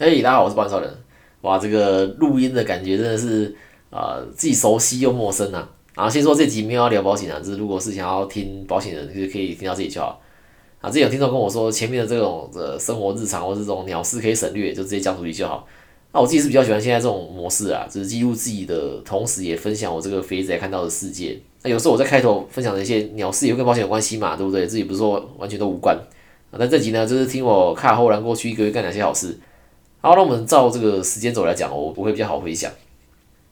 嘿，大家好，我是保险超人。哇，这个录音的感觉真的是啊，既熟悉又陌生呐。然后先说这集没有要聊保险啊，就是如果是想要听保险人，就是可以听到这里就好。啊，之前有听众跟我说，前面的这种呃生活日常或这种鸟事可以省略，就直接讲主题就好。那我自己是比较喜欢现在这种模式啊，就是记录自己的同时，也分享我这个肥仔看到的世界。那有时候我在开头分享的一些鸟事，也会跟保险有关系嘛，对不对？自己不是说完全都无关。那这集呢，就是听我卡后然过去一个月干哪些好事。好，那我们照这个时间轴来讲，我我会比较好回想。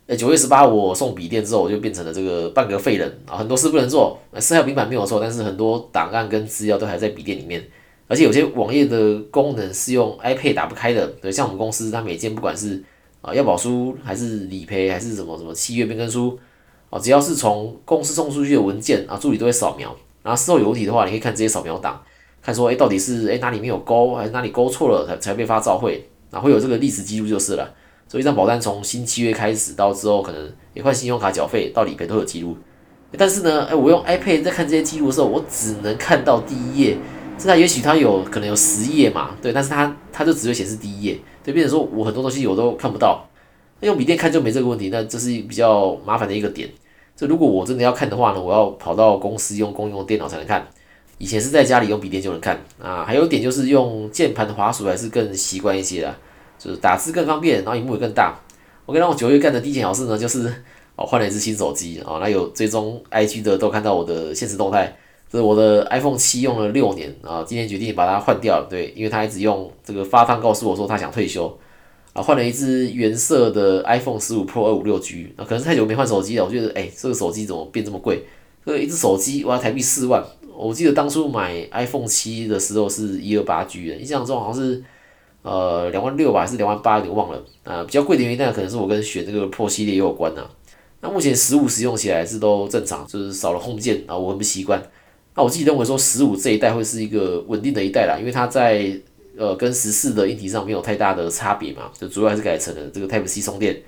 哎，九月十八我送笔电之后，我就变成了这个半个废人啊，很多事不能做。是还有平板没有错，但是很多档案跟资料都还在笔电里面，而且有些网页的功能是用 iPad 打不开的。对，像我们公司，它每件不管是啊要保书还是理赔还是什么什么契约变更书啊，只要是从公司送出去的文件啊，助理都会扫描。然后事后有问题的话，你可以看这些扫描档，看说哎到底是哎哪里没有勾，还是哪里勾错了才才被发照会。那，会有这个历史记录就是了。所以一张保单从新契约开始到之后，可能也换信用卡缴费到理赔都有记录。但是呢，哎，我用 iPad 在看这些记录的时候，我只能看到第一页。这它也许它有可能有十页嘛，对，但是它它就只会显示第一页，对，变成说我很多东西我都看不到。那用笔电看就没这个问题，那这是比较麻烦的一个点。这如果我真的要看的话呢，我要跑到公司用公用电脑才能看。以前是在家里用笔电就能看啊。还有一点就是用键盘的滑鼠还是更习惯一些啦。就是打字更方便，然后荧幕也更大。我跟我九月干的第一件好事呢，就是哦换了一只新手机啊。那有追踪 IG 的都看到我的现实动态，这是我的 iPhone 七用了六年啊，今天决定把它换掉了。对，因为他一直用这个发烫告诉我说他想退休啊，换了一只原色的 iPhone 十五 Pro 二五六 G 啊，可能是太久没换手机了。我觉得哎，这个手机怎么变这么贵？这个一只手机我要台币四万。我记得当初买 iPhone 七的时候是一二八 G 的，印象中好像是。呃，两万六吧，还是两万八，有点忘了。啊，比较贵的原因，那可能是我跟选这个 Pro 系列也有关呐。那目前十五使用起来是都正常，就是少了 Home 键啊，我很不习惯。那我自己认为说十五这一代会是一个稳定的一代啦，因为它在呃跟十四的硬体上没有太大的差别嘛，就主要还是改成了这个 Type C 充电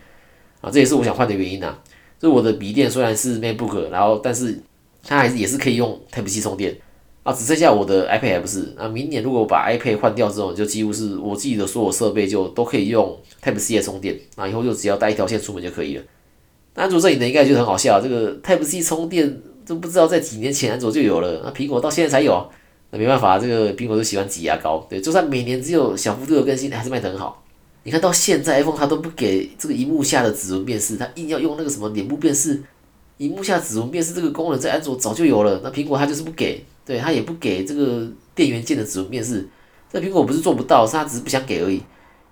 啊，这也是我想换的原因呐。就我的笔电虽然是 MacBook，然后但是它还是也是可以用 Type C 充电。啊，只剩下我的 iPad 还不是？那明年如果我把 iPad 换掉之后，就几乎是我自己的所有设备就都可以用 Type C 充电。那以后就只要带一条线出门就可以了。安卓这里呢，应该就很好笑，这个 Type C 充电都不知道在几年前安卓就有了，那苹果到现在才有。那没办法，这个苹果都喜欢挤牙膏，对，就算每年只有小幅度的更新，还是卖得很好。你看到现在 iPhone 它都不给这个荧幕下的指纹辨识，它硬要用那个什么脸部辨识。荧幕下指纹辨识这个功能在安卓早就有了，那苹果它就是不给。对它也不给这个电源键的指纹辨识，这苹果不是做不到，是它只是不想给而已。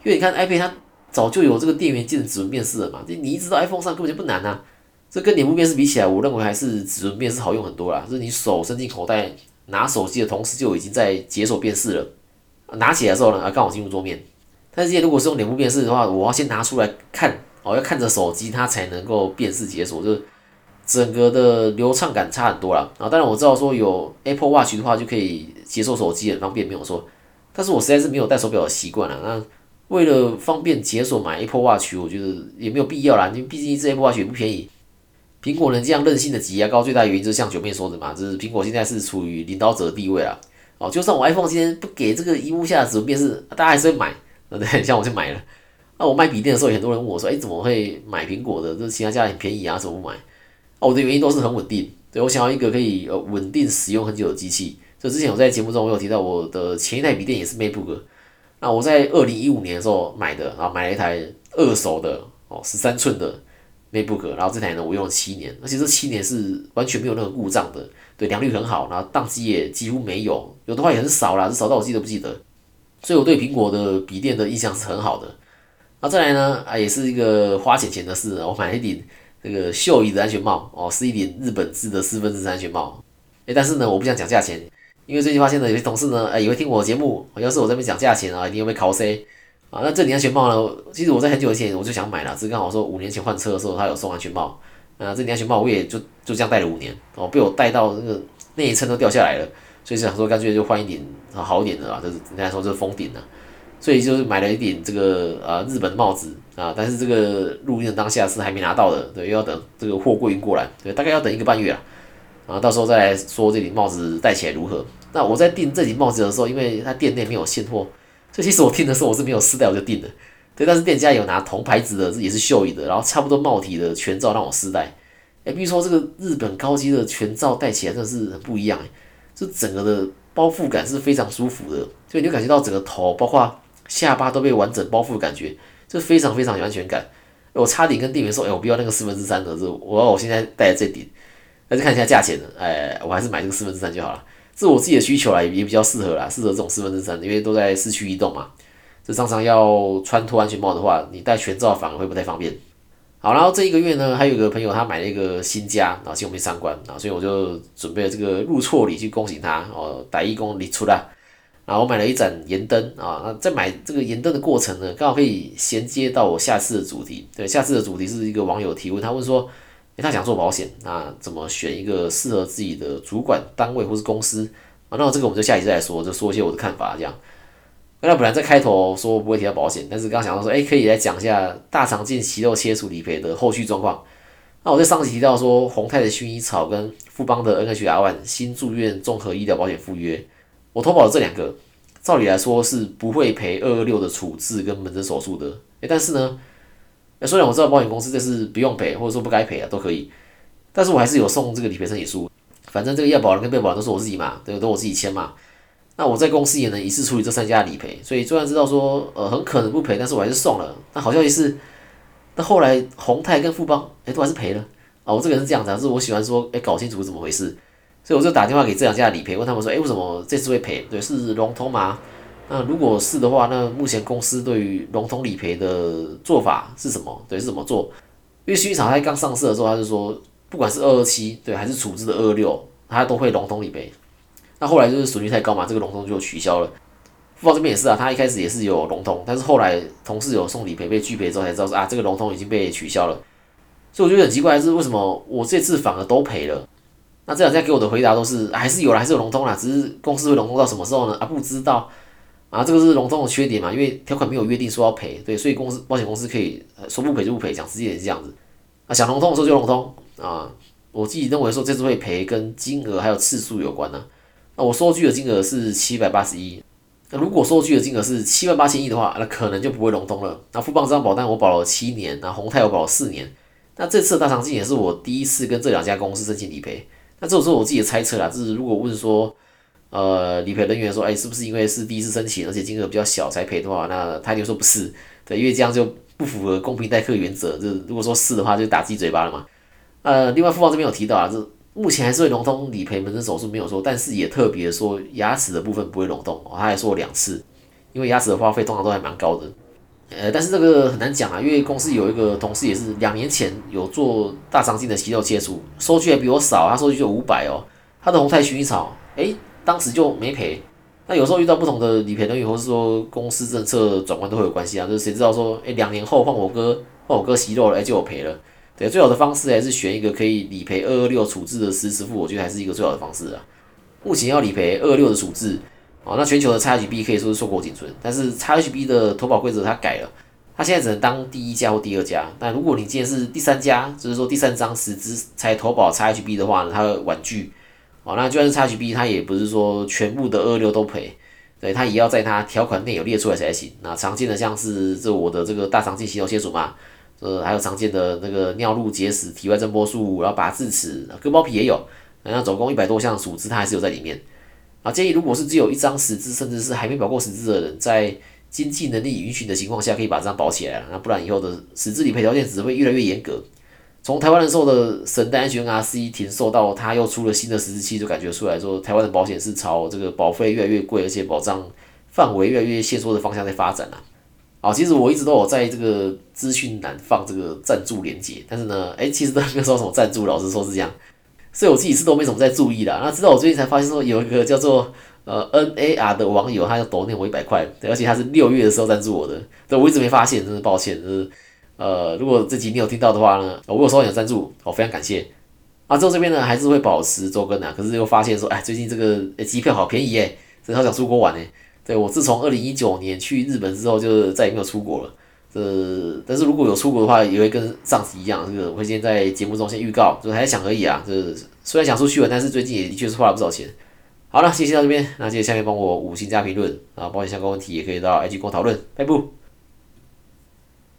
因为你看 iPad 它早就有这个电源键的指纹辨识了嘛，这你一直到 iPhone 上根本就不难啊。这跟脸部辨识比起来，我认为还是指纹辨识好用很多啦。就是你手伸进口袋拿手机的同时，就已经在解锁辨识了。拿起来的时候呢，啊刚好进入桌面。但是如果是用脸部辨识的话，我要先拿出来看，哦要看着手机它才能够辨识解锁，就是。整个的流畅感差很多啦。啊！当然我知道说有 Apple Watch 的话就可以接受手机很方便，没有错。但是我实在是没有戴手表的习惯了。那为了方便解锁买 Apple Watch，我觉得也没有必要啦。因为毕竟一只 Apple Watch 也不便宜。苹果能这样任性的挤牙膏，最大原因就是像九妹说的嘛，就是苹果现在是处于领导者的地位啦。哦，就算我 iPhone 今天不给这个一幕下的指纹辨识，大家还是会买，对不对？像我就买了。那我卖笔电的时候，很多人问我说：“哎，怎么会买苹果的？这其他家很便宜啊，怎么不买？”哦，我的原因都是很稳定，对我想要一个可以呃稳定使用很久的机器。就之前我在节目中我有提到，我的前一台笔电也是 MacBook，那我在二零一五年的时候买的，然后买了一台二手的哦十三寸的 MacBook，然后这台呢我用了七年，而且这七年是完全没有任何故障的，对良率很好，然后宕机也几乎没有，有的话也很少啦，少到我记得不记得，所以我对苹果的笔电的印象是很好的。那再来呢啊也是一个花钱钱的事，我买了一顶。这个秀仪的安全帽哦，是一顶日本制的四分之三安全帽。哎，但是呢，我不想讲价钱，因为最近发现呢，有些同事呢，哎，也会听我节目，好像是我这边讲价钱啊，一定会被 cos 啊。那这顶安全帽呢，其实我在很久以前我就想买了，只是刚好说五年前换车的时候，他有送安全帽。啊，这顶安全帽我也就就这样戴了五年，哦，被我戴到那个内衬都掉下来了，所以想说干脆就换一顶好一点的啊，就是人家说这是封顶的。所以就是买了一顶这个呃日本帽子啊，但是这个录音的当下是还没拿到的，对，又要等这个货柜运过来，对，大概要等一个半月啊，然后到时候再来说这顶帽子戴起来如何。那我在订这顶帽子的时候，因为它店内没有现货，所以其实我订的时候我是没有试戴我就订了，对，但是店家有拿同牌子的，也是秀椅的，然后差不多帽体的全罩让我试戴。哎，比如说这个日本高级的全罩戴起来真的是很不一样，哎，这整个的包覆感是非常舒服的，就你就感觉到整个头包括下巴都被完整包覆的感觉，就非常非常有安全感。我差点跟店员说，哎，我不要那个四分之三的，是我要我现在戴的这顶。那就看一下价钱了，哎，我还是买这个四分之三就好了。这是我自己的需求啦，也比较适合啦，适合这种四分之三，因为都在市区移动嘛。这常常要穿脱安全帽的话，你戴全罩反而会不太方便。好，然后这一个月呢，还有一个朋友他买了一个新家，然后请我们去参观，啊，所以我就准备了这个入错礼去恭喜他哦，打一公里出来。然后我买了一盏盐灯啊，那在买这个盐灯的过程呢，刚好可以衔接到我下次的主题。对，下次的主题是一个网友提问，他问说。他想做保险，那怎么选一个适合自己的主管单位或是公司啊？那这个我们就下一次再说，就说一些我的看法这样。那本来在开头说不会提到保险，但是刚想到说，哎，可以来讲一下大肠镜息肉切除理赔的后续状况。那我在上集提到说，宏泰的薰衣草跟富邦的 NHR One 新住院综合医疗保险附约，我投保的这两个，照理来说是不会赔二二六的处置跟门诊手术的。哎，但是呢？那虽然我知道保险公司这是不用赔，或者说不该赔啊，都可以，但是我还是有送这个理赔申请书。反正这个要保人跟被保人都是我自己嘛，对，都我自己签嘛。那我在公司也能一次处理这三家理赔，所以虽然知道说呃很可能不赔，但是我还是送了。那好消息是，那后来宏泰跟富邦哎都还是赔了啊。我这个人是这样子，是我喜欢说哎搞清楚怎么回事，所以我就打电话给这两家理赔，问他们说哎为什么这次会赔？对，是融通吗？那如果是的话，那目前公司对于融通理赔的做法是什么？对，是怎么做？因为薰衣草它刚上市的时候，他就说，不管是二二七对，还是处置的二二六，它都会融通理赔。那后来就是损率太高嘛，这个融通就取消了。富邦这边也是啊，他一开始也是有融通，但是后来同事有送理赔被拒赔之后，才知道说啊，这个融通已经被取消了。所以我觉得很奇怪，是为什么我这次反而都赔了？那这两家给我的回答都是还是有了，还是有融通啦，只是公司会融通到什么时候呢？啊，不知道。啊，这个是融通的缺点嘛？因为条款没有约定说要赔，对，所以公司保险公司可以说不赔就不赔，讲直接也是这样子。啊，想融通的时候就融通啊。我自己认为说这次会赔跟金额还有次数有关呢。那我收据的金额是七百八十一，那如果收据的金额是七万八千亿的话，那可能就不会融通了。那富邦这张保单我保了七年，那宏泰我保了四年。那这次的大长金也是我第一次跟这两家公司申请理赔。那这种是我自己的猜测啦，就是如果问说。呃，理赔人员说，哎，是不是因为是第一次申请，而且金额比较小才赔的话，那他就说不是，对，因为这样就不符合公平待客原则。就如果说是的话，就打自己嘴巴了嘛。呃，另外富邦这边有提到啊，这目前还是会融通理赔门诊手术没有说，但是也特别说牙齿的部分不会融通，他还说两次，因为牙齿的花费通常都还蛮高的。呃，但是这个很难讲啊，因为公司有一个同事也是两年前有做大肠镜的息肉切除，收据还比我少，他收据就五百哦，他的红泰薰衣草，哎。当时就没赔，那有时候遇到不同的理赔人员，或是说公司政策转换都会有关系啊。就是谁知道说，哎，两年后换我哥，换我哥息肉了，哎，就有赔了。对，最好的方式还是选一个可以理赔二二六处置的实时付，我觉得还是一个最好的方式啊。目前要理赔二二六的处置，哦，那全球的 XHB 可以说是硕果仅存，但是 XHB 的投保规则它改了，它现在只能当第一家或第二家。但如果你今天是第三家，就是说第三张实支才投保 XHB 的话呢，它会婉拒。哦，那就算是 XHB，它也不是说全部的二六都赔，对，它也要在它条款内有列出来才行。那常见的像是这我的这个大肠镜息肉切除嘛，呃，还有常见的那个尿路结石、体外震波术，然后拔智齿、割包皮也有，那总共一百多项组织，它还是有在里面。啊，建议如果是只有一张实质，甚至是还没保过实质的人，在经济能力允许的情况下，可以把这张保起来了。那不然以后的实质理赔条件只会越来越严格。从台湾人寿的神单 HNRC 停售到它又出了新的实质期，就感觉出来说，台湾的保险是朝这个保费越来越贵，而且保障范围越来越限缩的方向在发展啊。好，其实我一直都有在这个资讯栏放这个赞助连接，但是呢，哎，其实都没有说什么赞助，老实说是这样，所以我自己是都没怎么在注意的。那直到我最近才发现说，有一个叫做呃 NAR 的网友，他要抖念我一百块，而且他是六月的时候赞助我的，对我一直没发现，真是抱歉，就是。呃，如果这集你有听到的话呢，我有收到你的赞助，我非常感谢。啊，之后这边呢还是会保持周更的，可是又发现说，哎，最近这个机票好便宜耶，真的好想出国玩呢。对我自从二零一九年去日本之后，就再也没有出国了。呃但是如果有出国的话，也会跟上次一样，这个我会先在节目中先预告，就还在想而已啊。就是虽然想出去玩，但是最近也的确是花了不少钱。好了，谢谢到这边，那记得下面帮我五星加评论啊，保险相关问题也可以到 IG 跟我讨论，拜拜。